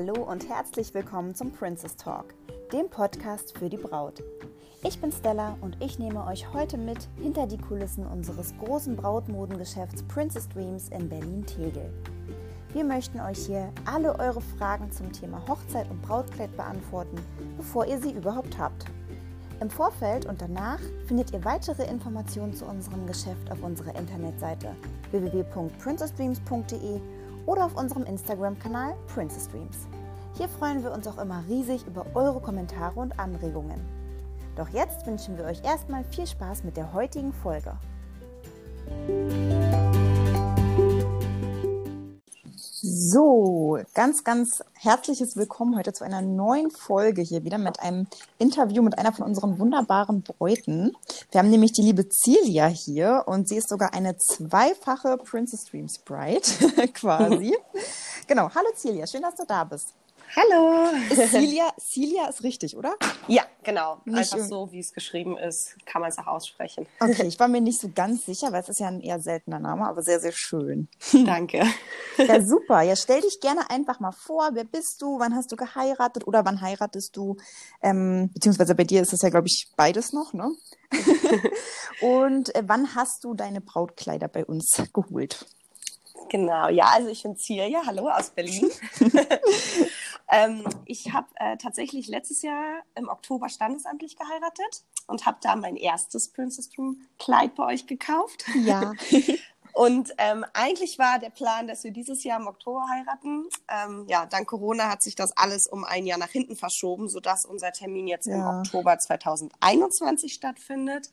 Hallo und herzlich willkommen zum Princess Talk, dem Podcast für die Braut. Ich bin Stella und ich nehme euch heute mit hinter die Kulissen unseres großen Brautmodengeschäfts Princess Dreams in Berlin-Tegel. Wir möchten euch hier alle eure Fragen zum Thema Hochzeit und Brautkleid beantworten, bevor ihr sie überhaupt habt. Im Vorfeld und danach findet ihr weitere Informationen zu unserem Geschäft auf unserer Internetseite www.princessdreams.de oder auf unserem Instagram-Kanal Princess Dreams. Hier freuen wir uns auch immer riesig über eure Kommentare und Anregungen. Doch jetzt wünschen wir euch erstmal viel Spaß mit der heutigen Folge. So, ganz, ganz herzliches Willkommen heute zu einer neuen Folge hier wieder mit einem Interview mit einer von unseren wunderbaren Bräuten. Wir haben nämlich die liebe Celia hier und sie ist sogar eine zweifache Princess Dreams Bride quasi. genau, hallo Celia, schön, dass du da bist. Hallo. Ist Celia, Celia ist richtig, oder? Ja, genau. Nicht Einfach so, wie es geschrieben ist, kann man es auch aussprechen. Okay, ich war mir nicht so ganz sicher, weil es ist ja ein eher seltener Name, aber sehr, sehr schön. Danke. Ja, super. Ja, stell dich gerne einfach mal vor. Wer bist du? Wann hast du geheiratet oder wann heiratest du? Ähm, beziehungsweise bei dir ist es ja, glaube ich, beides noch, ne? Und äh, wann hast du deine Brautkleider bei uns geholt? Genau, ja, also ich bin Celia, hallo aus Berlin. Ähm, ich habe äh, tatsächlich letztes Jahr im Oktober standesamtlich geheiratet und habe da mein erstes Princess Room Kleid bei euch gekauft. Ja. und ähm, eigentlich war der Plan, dass wir dieses Jahr im Oktober heiraten. Ähm, ja, dank Corona hat sich das alles um ein Jahr nach hinten verschoben, sodass unser Termin jetzt ja. im Oktober 2021 stattfindet.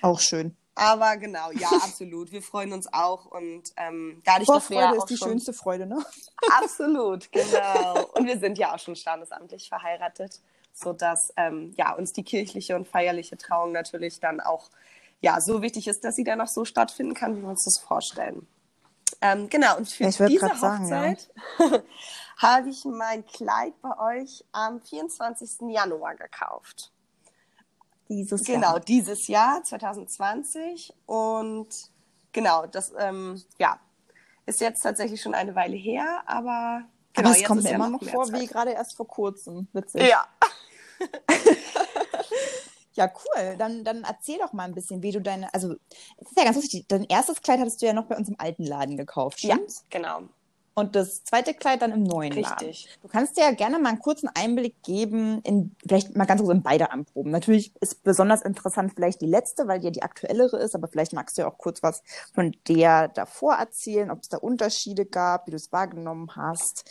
Auch schön. Aber genau, ja, absolut. Wir freuen uns auch und ähm, dadurch, dass wir ja ist die schon... schönste Freude, ne? Absolut, genau. Und wir sind ja auch schon standesamtlich verheiratet, sodass ähm, ja uns die kirchliche und feierliche Trauung natürlich dann auch ja so wichtig ist, dass sie dann auch so stattfinden kann, wie wir uns das vorstellen. Ähm, genau. Und für diese Hochzeit ja. habe ich mein Kleid bei euch am 24. Januar gekauft. Dieses genau, Jahr. dieses Jahr, 2020. Und genau, das ähm, ja, ist jetzt tatsächlich schon eine Weile her, aber genau, aber es kommt mir immer noch vor, Zeit. wie gerade erst vor kurzem. Witzig. Ja. ja, cool. Dann, dann erzähl doch mal ein bisschen, wie du deine, also es ist ja ganz lustig, dein erstes Kleid hattest du ja noch bei uns im alten Laden gekauft, stimmt's? Ja, genau und das zweite Kleid dann im neuen Richtig. Laden. Du kannst dir ja gerne mal einen kurzen Einblick geben in vielleicht mal ganz kurz in beide Anproben. Natürlich ist besonders interessant vielleicht die letzte, weil die ja die aktuellere ist, aber vielleicht magst du ja auch kurz was von der davor erzählen, ob es da Unterschiede gab, wie du es wahrgenommen hast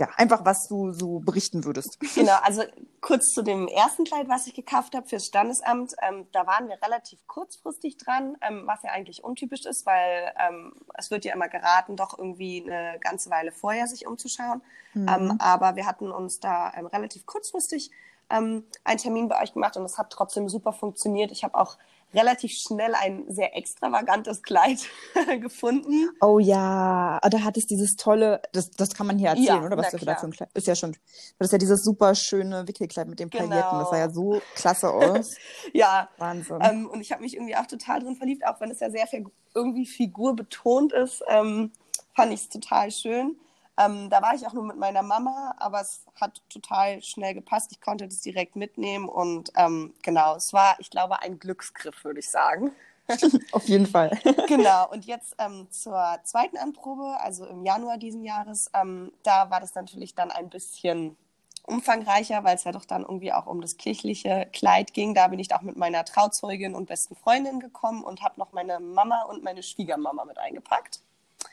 ja, einfach was du so berichten würdest. Genau, also kurz zu dem ersten Kleid, was ich gekauft habe fürs Standesamt. Ähm, da waren wir relativ kurzfristig dran, ähm, was ja eigentlich untypisch ist, weil ähm, es wird ja immer geraten, doch irgendwie eine ganze Weile vorher sich umzuschauen. Mhm. Ähm, aber wir hatten uns da ähm, relativ kurzfristig ähm, einen Termin bei euch gemacht und das hat trotzdem super funktioniert. Ich habe auch relativ schnell ein sehr extravagantes Kleid gefunden. Oh ja, ah, da hat es dieses tolle, das, das kann man hier erzählen, ja, oder? Was du da für ein Kleid? Ist ja schon, das ist ja dieses super schöne Wickelkleid mit den Pailletten. Genau. Das sah ja so klasse aus. ja. Wahnsinn. Ähm, und ich habe mich irgendwie auch total drin verliebt, auch wenn es ja sehr irgendwie figurbetont ist, ähm, fand ich es total schön. Ähm, da war ich auch nur mit meiner Mama, aber es hat total schnell gepasst. Ich konnte das direkt mitnehmen und ähm, genau, es war, ich glaube, ein Glücksgriff, würde ich sagen. Auf jeden Fall. genau, und jetzt ähm, zur zweiten Anprobe, also im Januar diesen Jahres, ähm, da war das natürlich dann ein bisschen umfangreicher, weil es ja doch dann irgendwie auch um das kirchliche Kleid ging. Da bin ich auch mit meiner Trauzeugin und besten Freundin gekommen und habe noch meine Mama und meine Schwiegermama mit eingepackt.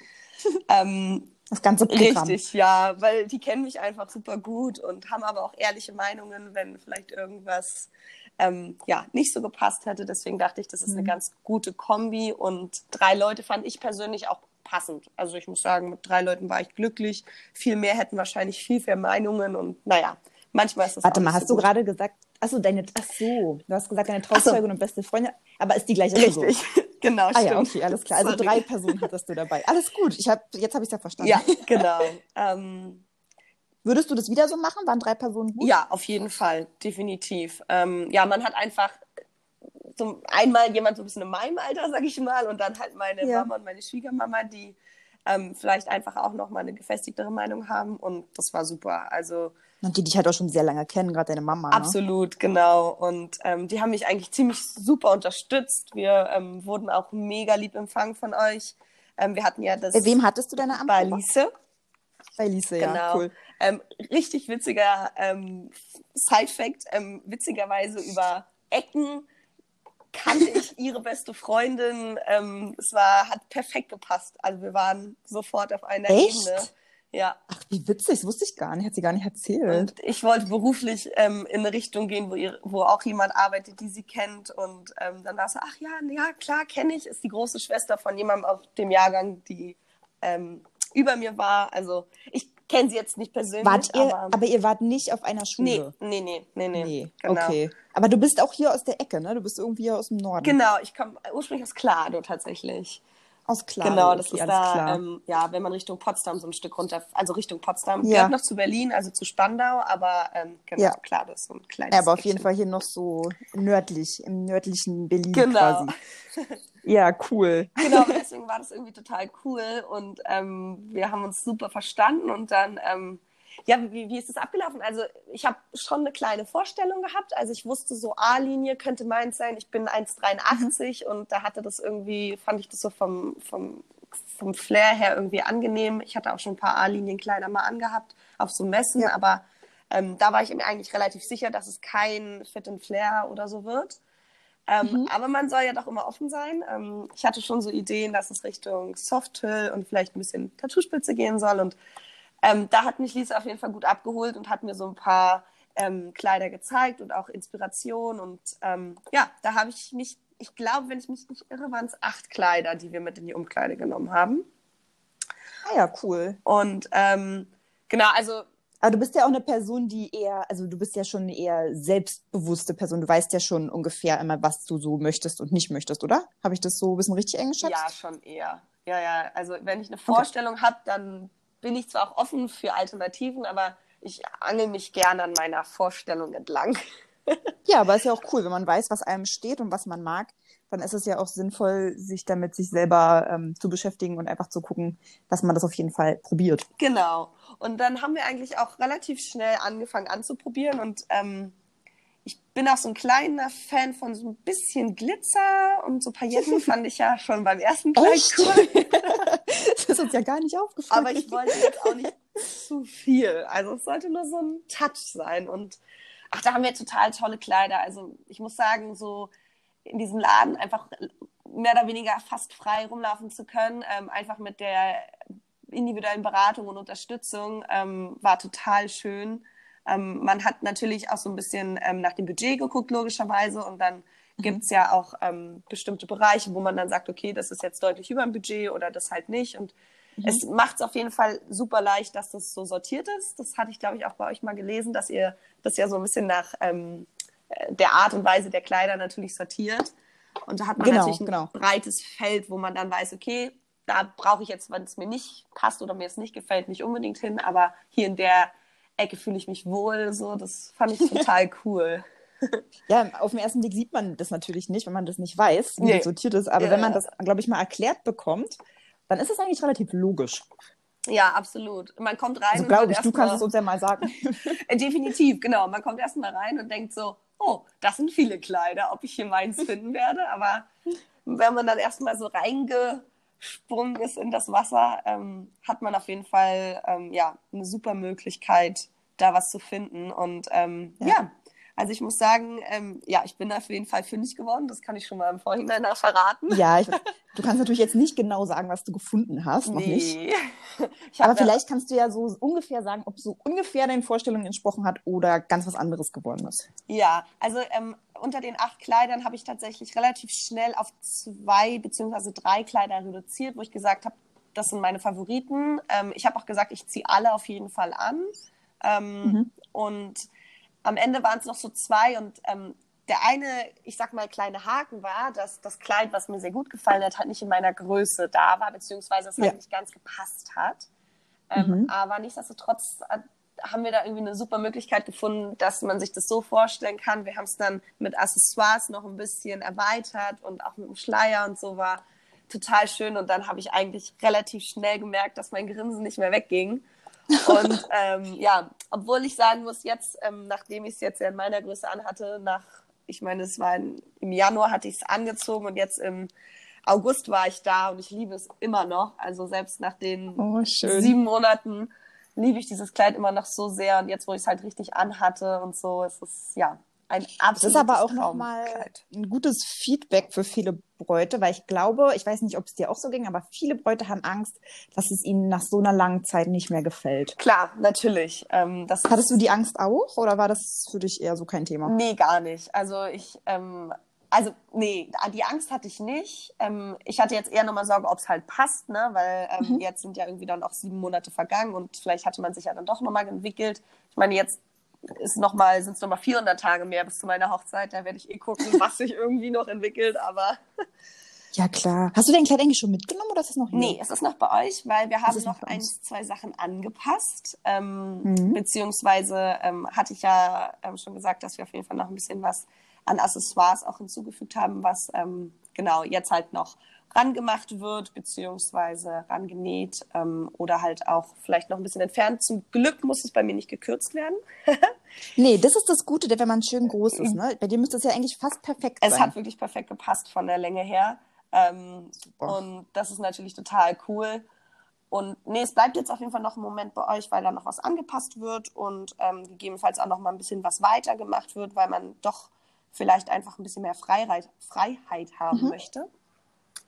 ähm, das ganze Programm. Richtig, ja, weil die kennen mich einfach super gut und haben aber auch ehrliche Meinungen, wenn vielleicht irgendwas ähm, ja, nicht so gepasst hätte. Deswegen dachte ich, das ist mhm. eine ganz gute Kombi und drei Leute fand ich persönlich auch passend. Also ich muss sagen, mit drei Leuten war ich glücklich. Viel mehr hätten wahrscheinlich viel mehr Meinungen und naja, manchmal ist das Warte mal, hast so du gerade gesagt, achso, deine, ach so, du hast gesagt, deine Trauzeugin so. und beste Freundin, aber ist die gleiche Person? Richtig. Genau, ah, ja, okay, alles klar. Also Sorry. drei Personen hattest du dabei. Alles gut. Ich hab, jetzt habe ich es ja verstanden. Ja, genau. ähm, Würdest du das wieder so machen? Waren drei Personen gut? Ja, auf jeden Fall, definitiv. Ähm, ja, man hat einfach so einmal jemand so ein bisschen in meinem Alter, sag ich mal, und dann halt meine ja. Mama und meine Schwiegermama, die ähm, vielleicht einfach auch nochmal eine gefestigtere Meinung haben. Und das war super. Also und die dich halt auch schon sehr lange kennen, gerade deine Mama. Ne? Absolut, genau. Und ähm, die haben mich eigentlich ziemlich super unterstützt. Wir ähm, wurden auch mega lieb empfangen von euch. Ähm, wir hatten ja das. Bei wem hattest du deine Amtprobe? Bei Lise. Bei Lise, ja, genau. cool. Ähm, richtig witziger ähm, Side-Fact. Ähm, witzigerweise über Ecken kannte ich ihre beste Freundin. Es war, hat perfekt gepasst. Also wir waren sofort auf einer Echt? Ebene. Ja. Ach, wie witzig, das wusste ich gar nicht, hat sie gar nicht erzählt. Und ich wollte beruflich ähm, in eine Richtung gehen, wo, ihr, wo auch jemand arbeitet, die sie kennt. Und ähm, dann war so, ach ja, ja, klar, kenne ich. Ist die große Schwester von jemandem auf dem Jahrgang, die ähm, über mir war. Also ich kenne sie jetzt nicht persönlich. Wart ihr, aber, aber, ihr wart nicht auf einer nee, Schule? nee, nee, nee, nee. Nee, genau. okay. Aber du bist auch hier aus der Ecke, ne? Du bist irgendwie aus dem Norden. Genau, ich komme ursprünglich aus Klado tatsächlich. Aus Klado. Genau, das okay, ist da, ähm, ja, wenn man Richtung Potsdam so ein Stück runter, also Richtung Potsdam, Ja. gehört noch zu Berlin, also zu Spandau, aber ähm, genau, Ja. klar, das ist so ein kleines ja, aber auf jeden Eckchen. Fall hier noch so nördlich, im nördlichen Berlin Genau. quasi. Ja, cool. Genau, deswegen war das irgendwie total cool und ähm, wir haben uns super verstanden und dann, ähm, ja, wie, wie ist das abgelaufen? Also ich habe schon eine kleine Vorstellung gehabt, also ich wusste so A-Linie könnte meins sein, ich bin 1,83 Mhm. und da hatte das irgendwie, fand ich das so vom, vom, vom Flair her irgendwie angenehm. Ich hatte auch schon ein paar A-Linien-Kleider mal angehabt auf so Messen, Ja. aber ähm, da war ich mir eigentlich relativ sicher, dass es kein Fit and Flair oder so wird. Ähm, Mhm. Aber man soll ja doch immer offen sein. Ähm, ich hatte schon so Ideen, dass es Richtung Softhill und vielleicht ein bisschen Tattoospitze gehen soll. Und ähm, da hat mich Lisa auf jeden Fall gut abgeholt und hat mir so ein paar ähm, Kleider gezeigt und auch Inspiration. Und ähm, ja, da habe ich mich, ich glaube, wenn ich mich nicht irre, waren es acht Kleider, die wir mit in die Umkleide genommen haben. Ah ja, cool. Und ähm, genau, also Aber du bist ja auch eine Person, die eher, also du bist ja schon eine eher selbstbewusste Person. Du weißt ja schon ungefähr immer, was du so möchtest und nicht möchtest, oder? Habe ich das so ein bisschen richtig eingeschätzt? Ja, schon eher. Ja, ja. Also wenn ich eine Vorstellung habe, dann bin ich zwar auch offen für Alternativen, aber ich angel mich gerne an meiner Vorstellung entlang. Ja, aber ist ja auch cool, wenn man weiß, was einem steht und was man mag, dann ist es ja auch sinnvoll, sich damit sich selber ähm, zu beschäftigen und einfach zu gucken, dass man das auf jeden Fall probiert. Genau. Und dann haben wir eigentlich auch relativ schnell angefangen anzuprobieren und ähm, ich bin auch so ein kleiner Fan von so ein bisschen Glitzer und so Pailletten fand ich ja schon beim ersten Kleid cool. Ist uns ja gar nicht aufgefallen. Aber ich wollte jetzt auch nicht zu viel. Also es sollte nur so ein Touch sein. Und ach, da haben wir total tolle Kleider. Also ich muss sagen, so in diesem Laden einfach mehr oder weniger fast frei rumlaufen zu können, ähm, einfach mit der individuellen Beratung und Unterstützung, ähm, war total schön. Ähm, man hat natürlich auch so ein bisschen ähm, nach dem Budget geguckt, logischerweise, und dann gibt's ja auch ähm, bestimmte Bereiche, wo man dann sagt, okay, das ist jetzt deutlich über dem Budget oder das halt nicht. Und es macht es auf jeden Fall super leicht, dass das so sortiert ist. Das hatte ich, glaube ich, auch bei euch mal gelesen, dass ihr das ja so ein bisschen nach ähm, äh, der Art und Weise der Kleider natürlich sortiert. Und da hat man Genau, natürlich ein genau. breites Feld, wo man dann weiß, okay, da brauche ich jetzt, wenn es mir nicht passt oder mir es nicht gefällt, nicht unbedingt hin, aber hier in der Ecke fühle ich mich wohl. So, das fand ich total cool. Ja, auf den ersten Blick sieht man das natürlich nicht, wenn man das nicht weiß, wie Nee. das sortiert ist. Aber Ja. wenn man das, glaube ich, mal erklärt bekommt, dann ist es eigentlich relativ logisch. Ja, absolut. Man kommt rein Also und glaube ich, du kannst es uns ja mal sagen. Äh, Definitiv, genau. Man kommt erstmal rein und denkt so, oh, das sind viele Kleider, ob ich hier meins finden werde. Aber wenn man dann erstmal so reingesprungen ist in das Wasser, ähm, hat man auf jeden Fall ähm, ja, eine super Möglichkeit, da was zu finden. Und ähm, Ja. ja. Also ich muss sagen, ähm, ja, ich bin auf jeden Fall fündig geworden. Das kann ich schon mal im Vorhinein noch verraten. ja, ich, du kannst natürlich jetzt nicht genau sagen, was du gefunden hast, noch nicht. Nee. Ich hab Aber da- vielleicht kannst du ja so ungefähr sagen, ob so ungefähr deinen Vorstellungen entsprochen hat oder ganz was anderes geworden ist. Ja, also ähm, unter den acht Kleidern habe ich tatsächlich relativ schnell auf zwei beziehungsweise drei Kleider reduziert, wo ich gesagt habe, das sind meine Favoriten. Ähm, ich habe auch gesagt, ich ziehe alle auf jeden Fall an. Ähm, Mhm. Und am Ende waren es noch so zwei und ähm, der eine, ich sag mal, kleine Haken war, dass das Kleid, was mir sehr gut gefallen hat, halt nicht in meiner Größe da war, beziehungsweise es halt Ja. nicht ganz gepasst hat. Ähm, Mhm. Aber nichtsdestotrotz haben wir da irgendwie eine super Möglichkeit gefunden, dass man sich das so vorstellen kann. Wir haben es dann mit Accessoires noch ein bisschen erweitert und auch mit dem Schleier und so war total schön. Und dann habe ich eigentlich relativ schnell gemerkt, dass mein Grinsen nicht mehr wegging. Und ähm, ja, obwohl ich sagen muss, jetzt, ähm, nachdem ich es jetzt ja in meiner Größe anhatte, nach, ich meine, es war in, im Januar hatte ich es angezogen und jetzt im August war ich da und ich liebe es immer noch. Also selbst nach den Oh, sieben Monaten liebe ich dieses Kleid immer noch so sehr. Und jetzt, wo ich es halt richtig anhatte und so, ist es ja ein Das absolutes ist aber auch nochmal ein gutes Feedback für viele Bräute, weil ich glaube, ich weiß nicht, ob es dir auch so ging, aber viele Bräute haben Angst, dass es ihnen nach so einer langen Zeit nicht mehr gefällt. Klar, natürlich. Ähm, das Hattest du die Angst auch oder war das für dich eher so kein Thema? Nee, gar nicht. Also ich, ähm, also nee, die Angst hatte ich nicht. Ähm, ich hatte jetzt eher nochmal Sorge, ob es halt passt, ne? Weil ähm, Mhm. jetzt sind ja irgendwie dann auch sieben Monate vergangen und vielleicht hatte man sich ja dann doch nochmal entwickelt. Ich meine, jetzt ist noch mal, sind es nochmal 400 Tage mehr bis zu meiner Hochzeit. Da werde ich eh gucken, was sich irgendwie noch entwickelt. Aber Ja, klar. Hast du Kleid eigentlich schon mitgenommen oder ist es noch hier? Nee, es ist noch bei euch, weil wir haben noch noch eins, zwei Sachen angepasst. Ähm, Mhm. Beziehungsweise ähm, hatte ich ja ähm, schon gesagt, dass wir auf jeden Fall noch ein bisschen was an Accessoires auch hinzugefügt haben, was ähm, genau jetzt halt noch rangemacht wird, beziehungsweise rangenäht ähm, oder halt auch vielleicht noch ein bisschen entfernt. Zum Glück muss es bei mir nicht gekürzt werden. Nee, das ist das Gute, wenn man schön groß ist. Ne? Bei dir müsste es ja eigentlich fast perfekt Es sein. hat wirklich perfekt gepasst von der Länge her. Ähm, und das ist natürlich total cool. Und nee, es bleibt jetzt auf jeden Fall noch ein Moment bei euch, weil da noch was angepasst wird und ähm, gegebenenfalls auch noch mal ein bisschen was weiter gemacht wird, weil man doch vielleicht einfach ein bisschen mehr Freiheit, Freiheit haben möchte.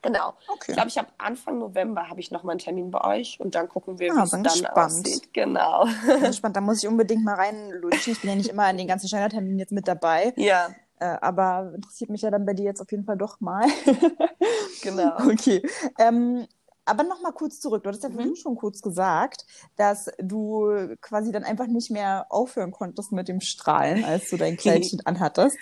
Genau. Okay. Ich glaube, ich habe Anfang November habe ich noch mal einen Termin bei euch und dann gucken wir, Ah, wie es dann gespannt. aussieht. Genau. Bin gespannt, da muss ich unbedingt mal reinlutschen. Ich bin ja nicht immer an den ganzen Schneiderterminen jetzt mit dabei. ja, Äh, aber interessiert mich ja dann bei dir jetzt auf jeden Fall doch mal. genau. Okay. Ähm, aber noch mal kurz zurück. Du hattest ja Mhm. vorhin schon kurz gesagt, dass du quasi dann einfach nicht mehr aufhören konntest mit dem Strahlen, als du dein Kleidchen anhattest.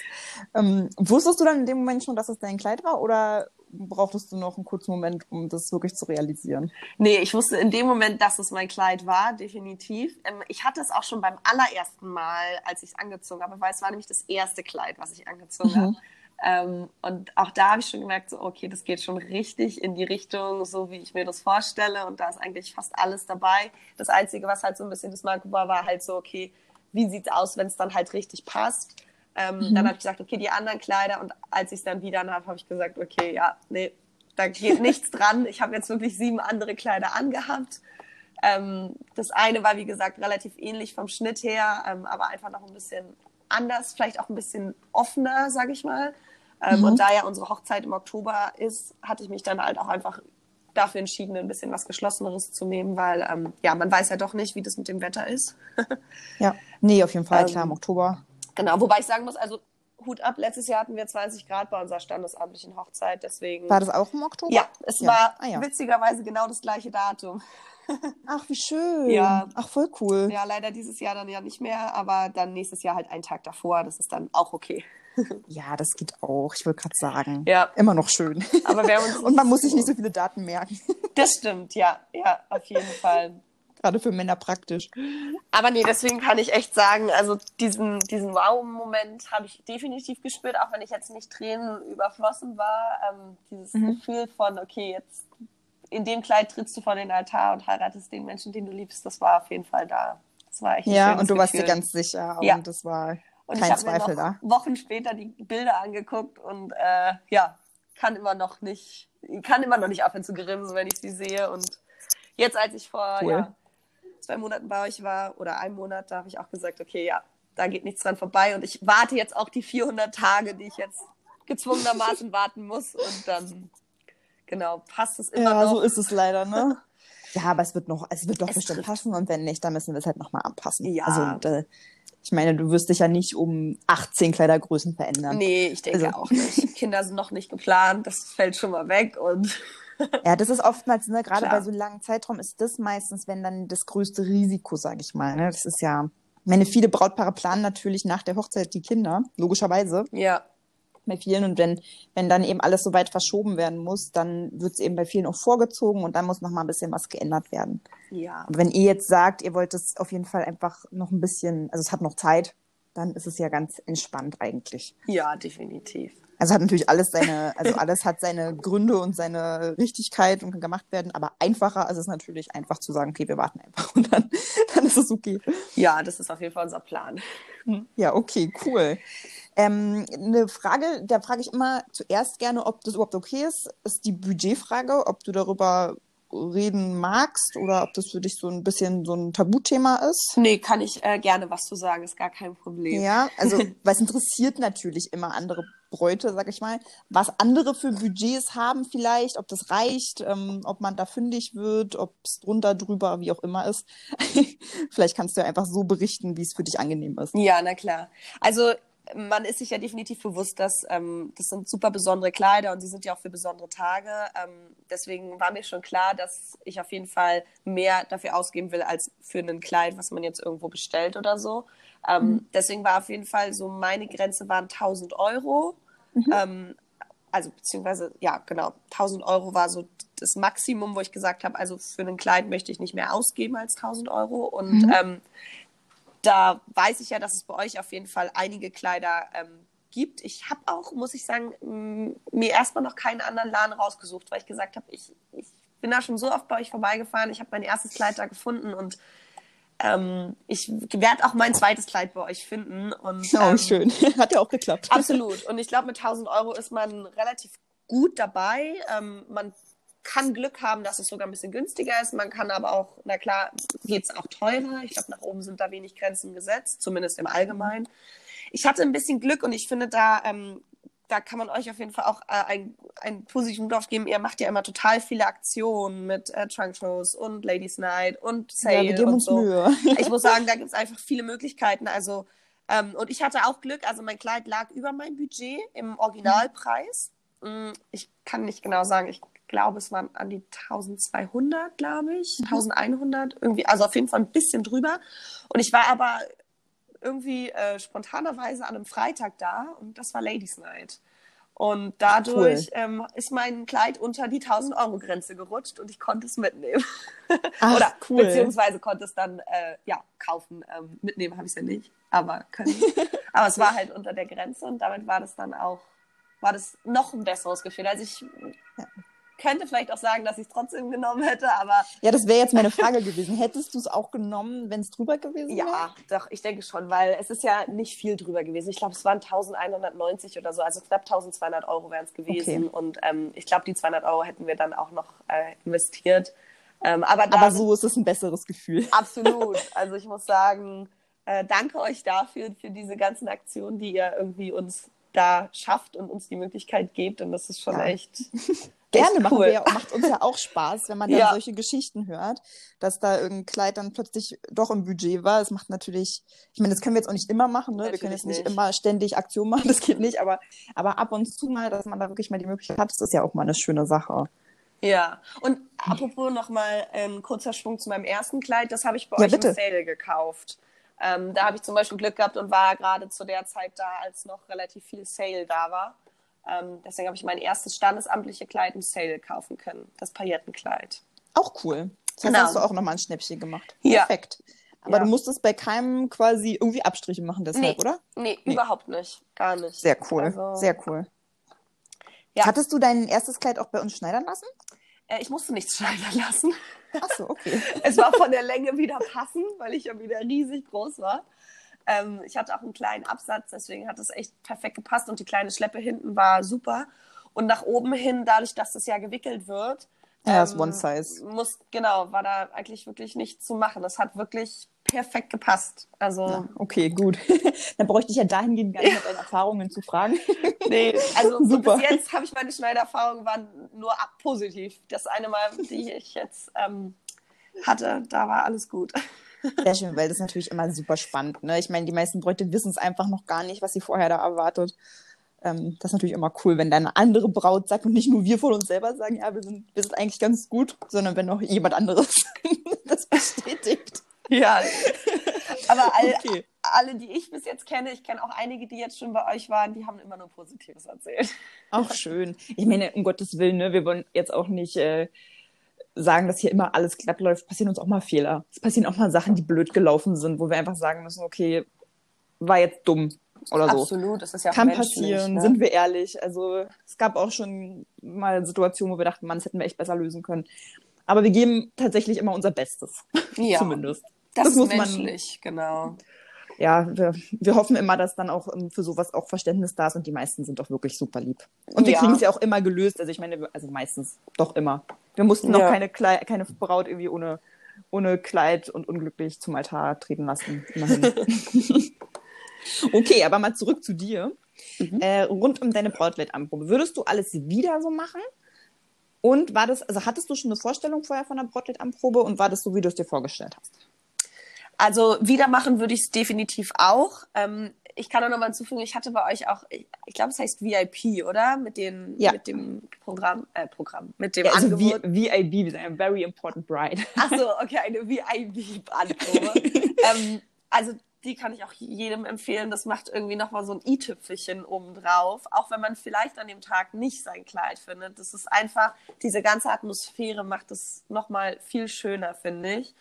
Ähm, wusstest du dann in dem Moment schon, dass es dein Kleid war oder brauchtest du noch einen kurzen Moment, um das wirklich zu realisieren? Nee, ich wusste in dem Moment, dass es mein Kleid war, definitiv. Ähm, ich hatte es auch schon beim allerersten Mal, als ich es angezogen habe, weil es war nämlich das erste Kleid, was ich angezogen Mhm. habe. Ähm, und auch da habe ich schon gemerkt, so, okay, das geht schon richtig in die Richtung, so wie ich mir das vorstelle. Und da ist eigentlich fast alles dabei. Das Einzige, was halt so ein bisschen das Manko war, war halt so, okay, wie sieht's aus, wenn es dann halt richtig passt? Ähm, Mhm. Dann habe ich gesagt, okay, die anderen Kleider. Und als ich es dann wieder habe, habe ich gesagt, okay, ja, nee, da geht nichts dran. Ich habe jetzt wirklich sieben andere Kleider angehabt. Ähm, das eine war, wie gesagt, relativ ähnlich vom Schnitt her, ähm, aber einfach noch ein bisschen anders, vielleicht auch ein bisschen offener, sage ich mal. Ähm, Mhm. Und da ja unsere Hochzeit im Oktober ist, hatte ich mich dann halt auch einfach dafür entschieden, ein bisschen was Geschlosseneres zu nehmen, weil ähm, ja, man weiß ja doch nicht, wie das mit dem Wetter ist. Ja. Nee, auf jeden Fall, Ähm, klar, im Oktober. Genau, wobei ich sagen muss, also Hut ab, letztes Jahr hatten wir 20 Grad bei unserer standesamtlichen Hochzeit, deswegen. War das auch im Oktober? ja, es Ja. war Ah, ja. witzigerweise genau das gleiche Datum. Ach, wie schön. Ja. Ach, voll cool. Ja, leider dieses Jahr dann ja nicht mehr, aber dann nächstes Jahr halt einen Tag davor. Das ist dann auch okay. Ja, das geht auch. Ich wollte gerade sagen. Ja. Immer noch schön. Aber wir haben uns Und man muss sich nicht so viele Daten merken. Das stimmt, ja, ja, auf jeden Fall. Gerade für Männer praktisch. Aber nee, deswegen kann ich echt sagen, also diesen, diesen Wow-Moment habe ich definitiv gespürt, auch wenn ich jetzt nicht Tränen überflossen war. Ähm, dieses Mhm. Gefühl von, okay, jetzt in dem Kleid trittst du vor den Altar und heiratest den Menschen, den du liebst, das war auf jeden Fall da. Das war echt Ja, und du warst dir Gefühl. ganz sicher. Ja. Und das war Und ich kein habe mir Zweifel da. Wochen später die Bilder angeguckt und äh, ja, kann immer noch nicht, kann immer noch nicht aufhören zu grinsen, wenn ich sie sehe. Und jetzt, als ich vor Cool. ja, zwei Monaten bei euch war oder einem Monat, da habe ich auch gesagt, okay, ja, da geht nichts dran vorbei. Und ich warte jetzt auch die 400 Tage, die ich jetzt gezwungenermaßen warten muss. Und dann, genau, passt es immer Ja, noch. so ist es leider, ne? Ja, aber es wird noch, es wird doch Es bestimmt trifft. passen und wenn nicht, dann müssen wir es halt nochmal anpassen. Ja. Also, äh, ich meine, du wirst dich ja nicht um 18 Kleidergrößen verändern. Nee, ich denke Also- auch nicht. Kinder sind noch nicht geplant, das fällt schon mal weg. Und Ja, das ist oftmals, ne, gerade bei so langen Zeitraum ist das meistens, wenn dann das größte Risiko, sage ich mal. Ne? Das ist ja, ich meine, viele Brautpaare planen natürlich nach der Hochzeit die Kinder, logischerweise. ja, bei vielen. Und wenn, wenn dann eben alles so weit verschoben werden muss, dann wird es eben bei vielen auch vorgezogen und dann muss noch mal ein bisschen was geändert werden. ja. Aber wenn ihr jetzt sagt, ihr wollt es auf jeden Fall einfach noch ein bisschen, also es hat noch Zeit, dann ist es ja ganz entspannt eigentlich. Ja, definitiv. Also hat natürlich alles seine, also alles hat seine Gründe und seine Richtigkeit und kann gemacht werden, aber einfacher ist es natürlich einfach zu sagen, okay, wir warten einfach und dann, dann ist es okay. Ja, das ist auf jeden Fall unser Plan. Ja, okay, cool. Ähm, eine Frage, da frage ich immer zuerst gerne, ob das überhaupt okay ist, ist die Budgetfrage, ob du darüber reden magst oder ob das für dich so ein bisschen so ein Tabuthema ist. Nee, kann ich äh, gerne was zu sagen, ist gar kein Problem. Ja, also es interessiert natürlich immer andere Bräute, sag ich mal, was andere für Budgets haben vielleicht, ob das reicht, ähm, ob man da fündig wird, ob es drunter, drüber, wie auch immer ist. vielleicht kannst du ja einfach so berichten, wie es für dich angenehm ist. Ja, na klar. Also man ist sich ja definitiv bewusst, dass ähm, das sind super besondere Kleider und sie sind ja auch für besondere Tage. Ähm, deswegen war mir schon klar, dass ich auf jeden Fall mehr dafür ausgeben will als für ein Kleid, was man jetzt irgendwo bestellt oder so. Ähm, mhm. Deswegen war auf jeden Fall so meine Grenze waren 1000 Euro. Mhm. Ähm, also beziehungsweise ja genau 1000 Euro war so das Maximum, wo ich gesagt habe, also für ein Kleid möchte ich nicht mehr ausgeben als 1000 Euro und mhm. ähm, da weiß ich ja, dass es bei euch auf jeden Fall einige Kleider ähm, gibt. Ich habe auch, muss ich sagen, mir erstmal noch keinen anderen Laden rausgesucht, weil ich gesagt habe, ich, ich bin da schon so oft bei euch vorbeigefahren. Ich habe mein erstes Kleid da gefunden und ähm, ich werde auch mein zweites Kleid bei euch finden. Und, oh, ähm, schön. Hat ja auch geklappt. Absolut. Und ich glaube, mit 1000 Euro ist man relativ gut dabei. Ähm, man kann Glück haben, dass es sogar ein bisschen günstiger ist. Man kann aber auch, na klar, geht es auch teurer. Ich glaube, nach oben sind da wenig Grenzen gesetzt, zumindest im Allgemeinen. Ich hatte ein bisschen Glück und ich finde, da, ähm, da kann man euch auf jeden Fall auch äh, ein, ein positiven Dorf geben. Ihr macht ja immer total viele Aktionen mit äh, Trunk Shows und Ladies Night und Sale ja, wir geben und uns so. Mühe. ich muss sagen, da gibt es einfach viele Möglichkeiten. Also, ähm, und ich hatte auch Glück, also mein Kleid lag über mein Budget im Originalpreis. Mhm. Ich kann nicht genau sagen, ich glaube, es waren an die 1200, glaube ich, 1100, mhm. irgendwie, also auf jeden Fall ein bisschen drüber. Und ich war aber irgendwie äh, spontanerweise an einem Freitag da und das war Ladies Night. Und dadurch cool. ähm, ist mein Kleid unter die 1000 Euro Grenze gerutscht und ich konnte es mitnehmen. Ach, Oder cool. beziehungsweise konnte es dann äh, ja kaufen. Ähm, mitnehmen habe ich es ja nicht, aber können. aber es war halt unter der Grenze und damit war das dann auch war das noch ein besseres Gefühl. Also ich ja könnte vielleicht auch sagen, dass ich es trotzdem genommen hätte, aber. Ja, das wäre jetzt meine Frage gewesen. Hättest du es auch genommen, wenn es drüber gewesen wäre? Ja, doch, ich denke schon, weil es ist ja nicht viel drüber gewesen. Ich glaube, es waren 1190 oder so, also knapp 1200 Euro wären es gewesen. Okay. Und ähm, ich glaube, die 200 Euro hätten wir dann auch noch äh, investiert. Ähm, aber, aber so ist es ein besseres Gefühl. Absolut. Also ich muss sagen, äh, danke euch dafür, für diese ganzen Aktionen, die ihr irgendwie uns da schafft und uns die Möglichkeit gebt. Und das ist schon ja. echt Gerne machen cool. ja, macht uns ja auch Spaß, wenn man dann ja. solche Geschichten hört, dass da irgendein Kleid dann plötzlich doch im Budget war. Es macht natürlich, ich meine, das können wir jetzt auch nicht immer machen, ne? wir können jetzt nicht, nicht immer ständig Aktion machen, das geht nicht, aber, aber ab und zu mal, dass man da wirklich mal die Möglichkeit hat, das ist ja auch mal eine schöne Sache. Ja, und apropos nochmal ein ähm, kurzer Schwung zu meinem ersten Kleid, das habe ich bei ja, euch bitte. im Sale gekauft. Ähm, da habe ich zum Beispiel Glück gehabt und war gerade zu der Zeit da, als noch relativ viel Sale da war. Ähm, deswegen habe ich mein erstes standesamtliche Kleid im Sale kaufen können, das Paillettenkleid. Auch cool. Das genau. hast du auch nochmal ein Schnäppchen gemacht. Ja. Perfekt. Aber ja. du musstest bei keinem quasi irgendwie Abstriche machen deshalb, nee. oder? Nee, nee, überhaupt nicht. Gar nicht. Sehr cool. Also, Sehr cool. Ja. Hattest du dein erstes Kleid auch bei uns schneidern lassen? Äh, ich musste nichts schneidern lassen. Ach so, okay. es war von der Länge wieder passend, weil ich ja wieder riesig groß war. Ähm, ich hatte auch einen kleinen Absatz, deswegen hat es echt perfekt gepasst und die kleine Schleppe hinten war super. Und nach oben hin, dadurch, dass das ja gewickelt wird, ja, ähm, One Size. Muss, genau, war da eigentlich wirklich nichts zu machen. Das hat wirklich perfekt gepasst. Also ja, okay, gut. Dann bräuchte ich ja dahingehend gar nicht ja. deine Erfahrungen zu fragen. nee, also Super. bis jetzt habe ich meine Schneidererfahrungen waren nur positiv. Das eine Mal, die ich jetzt ähm, hatte, da war alles gut. Sehr schön, weil das ist natürlich immer super spannend. Ne? Ich meine, die meisten Bräute wissen es einfach noch gar nicht, was sie vorher da erwartet. Ähm, das ist natürlich immer cool, wenn dann eine andere Braut sagt und nicht nur wir von uns selber sagen, ja, wir sind, wir sind eigentlich ganz gut, sondern wenn noch jemand anderes das bestätigt. Ja. Aber all, okay. alle, die ich bis jetzt kenne, ich kenne auch einige, die jetzt schon bei euch waren, die haben immer nur Positives erzählt. Auch schön. Ich meine, um Gottes Willen, ne, wir wollen jetzt auch nicht äh, sagen, dass hier immer alles glatt läuft, passieren uns auch mal Fehler. Es passieren auch mal Sachen, die blöd gelaufen sind, wo wir einfach sagen müssen, okay, war jetzt dumm oder so. Absolut, das ist ja auch Kann passieren, ne? sind wir ehrlich. Also es gab auch schon mal Situationen, wo wir dachten, Mann, das hätten wir echt besser lösen können. Aber wir geben tatsächlich immer unser Bestes, ja, zumindest. Das, Das ist muss man- menschlich, genau. Ja, wir, wir hoffen immer, dass dann auch ähm, für sowas auch Verständnis da ist und die meisten sind doch wirklich super lieb. Und wir Ja. kriegen es ja auch immer gelöst. Also ich meine, also meistens doch immer. Wir mussten noch Ja. keine, Klei keine Braut irgendwie ohne, ohne Kleid und unglücklich zum Altar treten lassen. Okay, aber mal zurück zu dir. Mhm. Äh, rund um deine Brautkleidanprobe. Würdest du alles wieder so machen? Und war das, also hattest du schon eine Vorstellung vorher von der Brautkleidanprobe und war das so, wie du es dir vorgestellt hast? Also wieder machen würde ich es definitiv auch. Ähm, ich kann auch nochmal hinzufügen, ich hatte bei euch auch, ich, ich glaube, es heißt VIP, oder? Mit, den, Ja. mit dem Programm, äh, Programm, mit dem Ja, also Angebot. V- VIB, wir sind Very Important Bride. Ach so, okay, eine VIP-Anprobe. ähm, also die kann ich auch jedem empfehlen. Das macht irgendwie nochmal so ein i-Tüpfelchen obendrauf. Auch wenn man vielleicht an dem Tag nicht sein Kleid findet. Das ist einfach, diese ganze Atmosphäre macht es nochmal viel schöner, finde ich.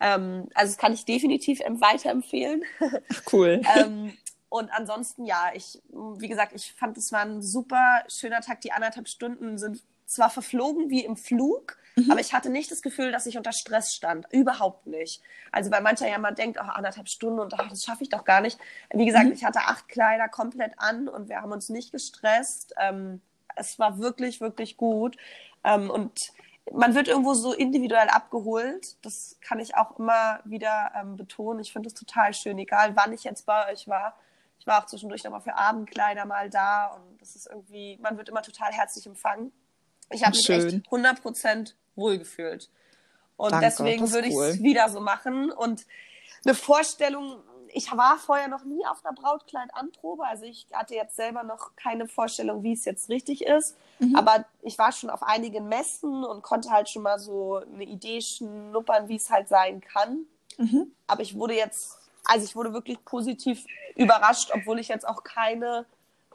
Ähm, also das kann ich definitiv em- weiterempfehlen. Cool. ähm, und ansonsten, ja, ich, wie gesagt, ich fand, es war ein super schöner Tag. Die anderthalb Stunden sind zwar verflogen wie im Flug, aber ich hatte nicht das Gefühl, dass ich unter Stress stand. Überhaupt nicht. Also, weil mancher ja mal denkt, oh, anderthalb Stunden und ach, das schaffe ich doch gar nicht. Wie gesagt, ich hatte acht Kleider komplett an und wir haben uns nicht gestresst. Ähm, es war wirklich, wirklich gut. Ähm, und man wird irgendwo so individuell abgeholt. Das kann ich auch immer wieder ähm, betonen. Ich finde es total schön, egal wann ich jetzt bei euch war. Ich war auch zwischendurch nochmal für Abendkleider mal da und das ist irgendwie, man wird immer total herzlich empfangen. Ich habe mich echt 100% wohlgefühlt. Und Danke, deswegen würde ich es cool. wieder so machen. Und eine Vorstellung, ich war vorher noch nie auf einer Brautkleidanprobe, also ich hatte jetzt selber noch keine Vorstellung, wie es jetzt richtig ist. Mhm. Aber ich war schon auf einigen Messen und konnte halt schon mal so eine Idee schnuppern, wie es halt sein kann. Mhm. Aber ich wurde jetzt, also ich wurde wirklich positiv überrascht, obwohl ich jetzt auch keine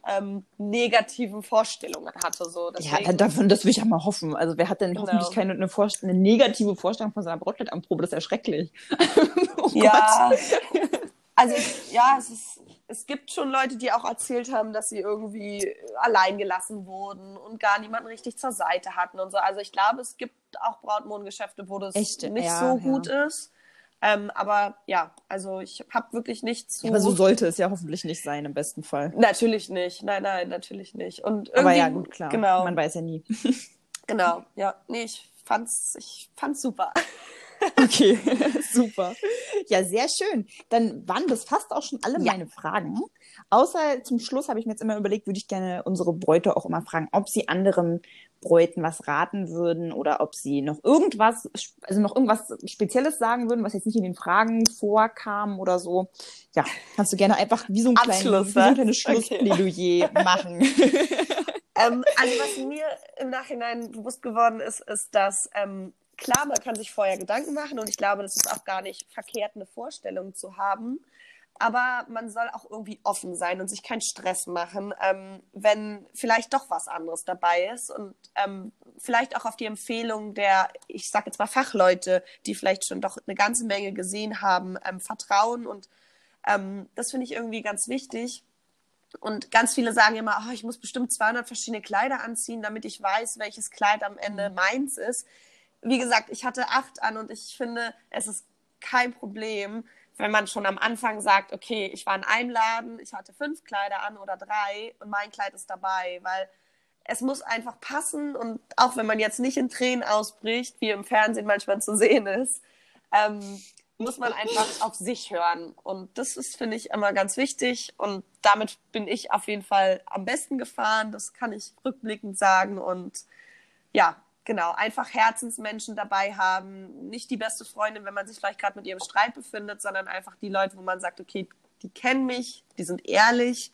ähm, negativen Vorstellungen hatte. So. Ja, Deswegen, davon, das will ich ja mal hoffen. Also wer hat denn Genau. hoffentlich keine eine, eine negative Vorstellung von seiner Brautkleidanprobe? Das ist ja schrecklich. oh Ja, also ich, ja, es ist, es gibt schon Leute, die auch erzählt haben, dass sie irgendwie allein gelassen wurden und gar niemanden richtig zur Seite hatten und so. Also ich glaube, es gibt auch Brautmodengeschäfte, wo das Echt? nicht Ja, so ja. gut ist. Ähm, aber ja, also ich habe wirklich nichts zu. Aber so sollte es ja hoffentlich nicht sein, im besten Fall. natürlich nicht. Nein, nein, natürlich nicht. Und irgendwie, Aber ja, gut, klar. Genau, Man weiß ja nie. genau. Ja, nee, ich fand's, ich fand's super. Okay, super. Ja, sehr schön. Dann waren das fast auch schon alle Ja. meine Fragen. Außer zum Schluss habe ich mir jetzt immer überlegt, würde ich gerne unsere Bräute auch immer fragen, ob sie anderen Bräuten was raten würden oder ob sie noch irgendwas, also noch irgendwas Spezielles sagen würden, was jetzt nicht in den Fragen vorkam oder so. Ja, kannst du gerne einfach wie so ein, kleines, wie so ein kleines Okay. Schlussplädoyer machen. Ähm, also was mir im Nachhinein bewusst geworden ist, ist, dass ähm, klar, man kann sich vorher Gedanken machen und ich glaube, das ist auch gar nicht verkehrt, eine Vorstellung zu haben. Aber man soll auch irgendwie offen sein und sich keinen Stress machen, ähm, wenn vielleicht doch was anderes dabei ist und ähm, vielleicht auch auf die Empfehlung der, ich sag jetzt mal Fachleute, die vielleicht schon doch eine ganze Menge gesehen haben, ähm, vertrauen und ähm, das finde ich irgendwie ganz wichtig. Und ganz viele sagen immer, oh, ich muss bestimmt 200 verschiedene Kleider anziehen, damit ich weiß, welches Kleid am Ende meins ist. Wie gesagt, ich hatte acht an und ich finde, es ist kein Problem, wenn man schon am Anfang sagt, okay, ich war in einem Laden, ich hatte fünf Kleider an oder drei und mein Kleid ist dabei, weil es muss einfach passen und auch wenn man jetzt nicht in Tränen ausbricht, wie im Fernsehen manchmal zu sehen ist, ähm, muss man einfach auf sich hören. Und das ist, finde ich, immer ganz wichtig. Und damit bin ich auf jeden Fall am besten gefahren. Das kann ich rückblickend sagen. Und ja, genau, einfach Herzensmenschen dabei haben. Nicht die beste Freundin, wenn man sich vielleicht gerade mit ihrem Streit befindet, sondern einfach die Leute, wo man sagt, okay, die kennen mich, die sind ehrlich.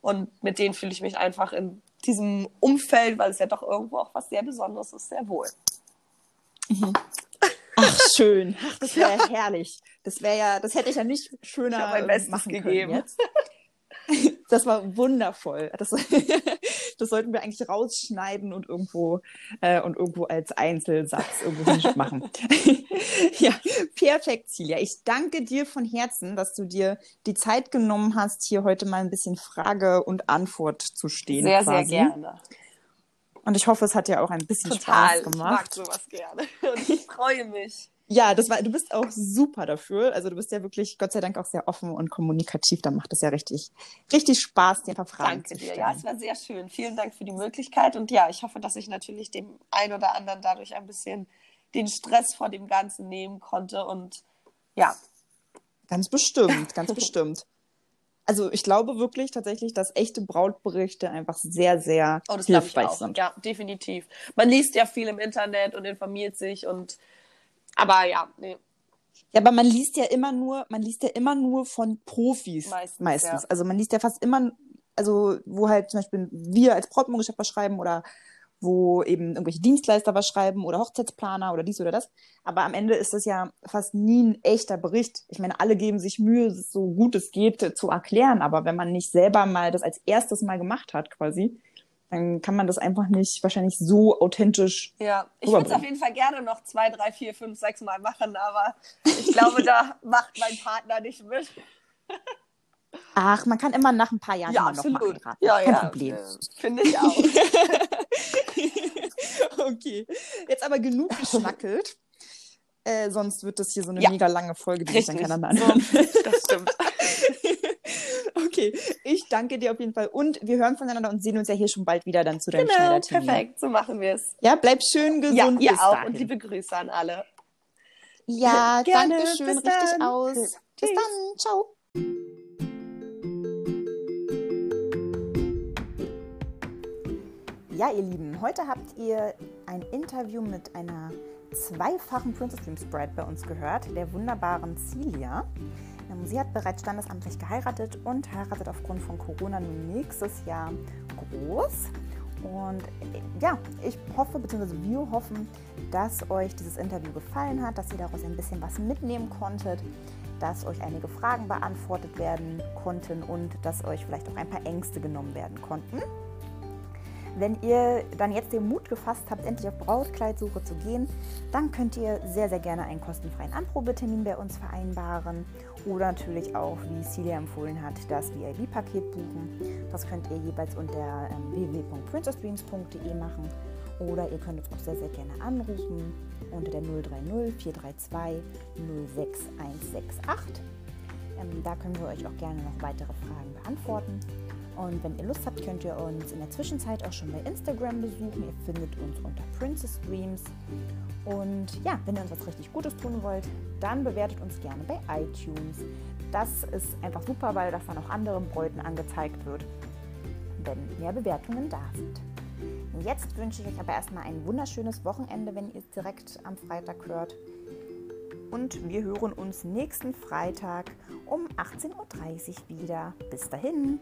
Und mit denen fühle ich mich einfach in diesem Umfeld, weil es ja doch irgendwo auch was sehr Besonderes ist, sehr wohl. Ach, schön. Ach, das wäre ja. herrlich. Das wäre ja, das hätte ich ja nicht schöner Ich mein Bestes machen gegeben. können jetzt. Das war wundervoll. Das, Das sollten wir eigentlich rausschneiden und irgendwo, äh, und irgendwo als Einzelsatz irgendwo machen. ja, perfekt, Celia. Ich danke dir von Herzen, dass du dir die Zeit genommen hast, hier heute mal ein bisschen Frage und Antwort zu stehen. Sehr, quasi. sehr gerne. Und ich hoffe, es hat dir auch ein bisschen Total. Spaß gemacht. Ich mag sowas gerne. Und ich freue mich. Ja, das war, du bist auch super dafür. Also du bist ja wirklich, Gott sei Dank, auch sehr offen und kommunikativ. Da macht es ja richtig, richtig Spaß, dir ein paar Fragen Danke zu dir. stellen. Ja, es war sehr schön. Vielen Dank für die Möglichkeit. Und ja, ich hoffe, dass ich natürlich dem einen oder anderen dadurch ein bisschen den Stress vor dem Ganzen nehmen konnte. Und ja, Ganz bestimmt, ganz bestimmt. Also ich glaube wirklich tatsächlich, dass echte Brautberichte einfach sehr, sehr oh, das hilfreich auch. sind. Ja, definitiv. Man liest ja viel im Internet und informiert sich und aber ja, nee, Ja, aber man liest ja immer nur, man liest ja immer nur von Profis Meistens, meistens. ja. Also man liest ja fast immer, also wo halt zum Beispiel wir als Brautmodengeschäft was schreiben oder wo eben irgendwelche Dienstleister was schreiben oder Hochzeitsplaner oder dies oder das. Aber am Ende ist das ja fast nie ein echter Bericht. Ich meine, alle geben sich Mühe, so gut es geht zu erklären. Aber wenn man nicht selber mal das als erstes Mal gemacht hat, quasi, dann kann man das einfach nicht wahrscheinlich so authentisch. Ja, ich würde es auf jeden Fall gerne noch zwei, drei, vier, fünf, sechs Mal machen, aber ich glaube, da macht mein Partner nicht mit. Ach, man kann immer nach ein paar Jahren Ja, noch absolut. Rat. Ja, Kein ja, Problem. äh, Finde ich auch. okay, jetzt aber genug geschnackelt. Äh, sonst wird das hier so eine Ja. mega lange Folge, die sich dann Richtig. keiner mehr anhören. Das stimmt. okay, ich danke dir auf jeden Fall. Und wir hören voneinander und sehen uns ja hier schon bald wieder dann zu deinem Genau, perfekt. So machen wir es. Ja, bleib schön gesund. Ja, ihr auch. dahin. Und liebe Grüße an alle. Ja, Gerne. danke schön. Richtig dann. aus. Bis Tschüss. dann. Ciao. Ja, ihr Lieben, heute habt ihr ein Interview mit einer zweifachen Princess Dreams Bride bei uns gehört, der wunderbaren Celia. Ähm, Sie hat bereits standesamtlich geheiratet und heiratet aufgrund von Corona nun nächstes Jahr groß. Und äh, ja, ich hoffe, beziehungsweise wir hoffen, dass euch dieses Interview gefallen hat, dass ihr daraus ein bisschen was mitnehmen konntet, dass euch einige Fragen beantwortet werden konnten und dass euch vielleicht auch ein paar Ängste genommen werden konnten. Wenn ihr dann jetzt den Mut gefasst habt, endlich auf Brautkleidsuche zu gehen, dann könnt ihr sehr, sehr gerne einen kostenfreien Anprobetermin bei uns vereinbaren oder natürlich auch, wie Celia empfohlen hat, das VIP-Paket buchen. Das könnt ihr jeweils unter ähm, www.princessdreams.de machen oder ihr könnt uns auch sehr, sehr gerne anrufen unter der 030 432 06168. Ähm, da können wir euch auch gerne noch weitere Fragen beantworten. Und wenn ihr Lust habt, könnt ihr uns in der Zwischenzeit auch schon bei Instagram besuchen. Ihr findet uns unter Princess Dreams. Und ja, wenn ihr uns was richtig Gutes tun wollt, dann bewertet uns gerne bei iTunes. Das ist einfach super, weil dann auch anderen Bräuten angezeigt wird, wenn mehr Bewertungen da sind. Jetzt wünsche ich euch aber erstmal ein wunderschönes Wochenende, wenn ihr es direkt am Freitag hört. Und wir hören uns nächsten Freitag um 18.30 Uhr wieder. Bis dahin.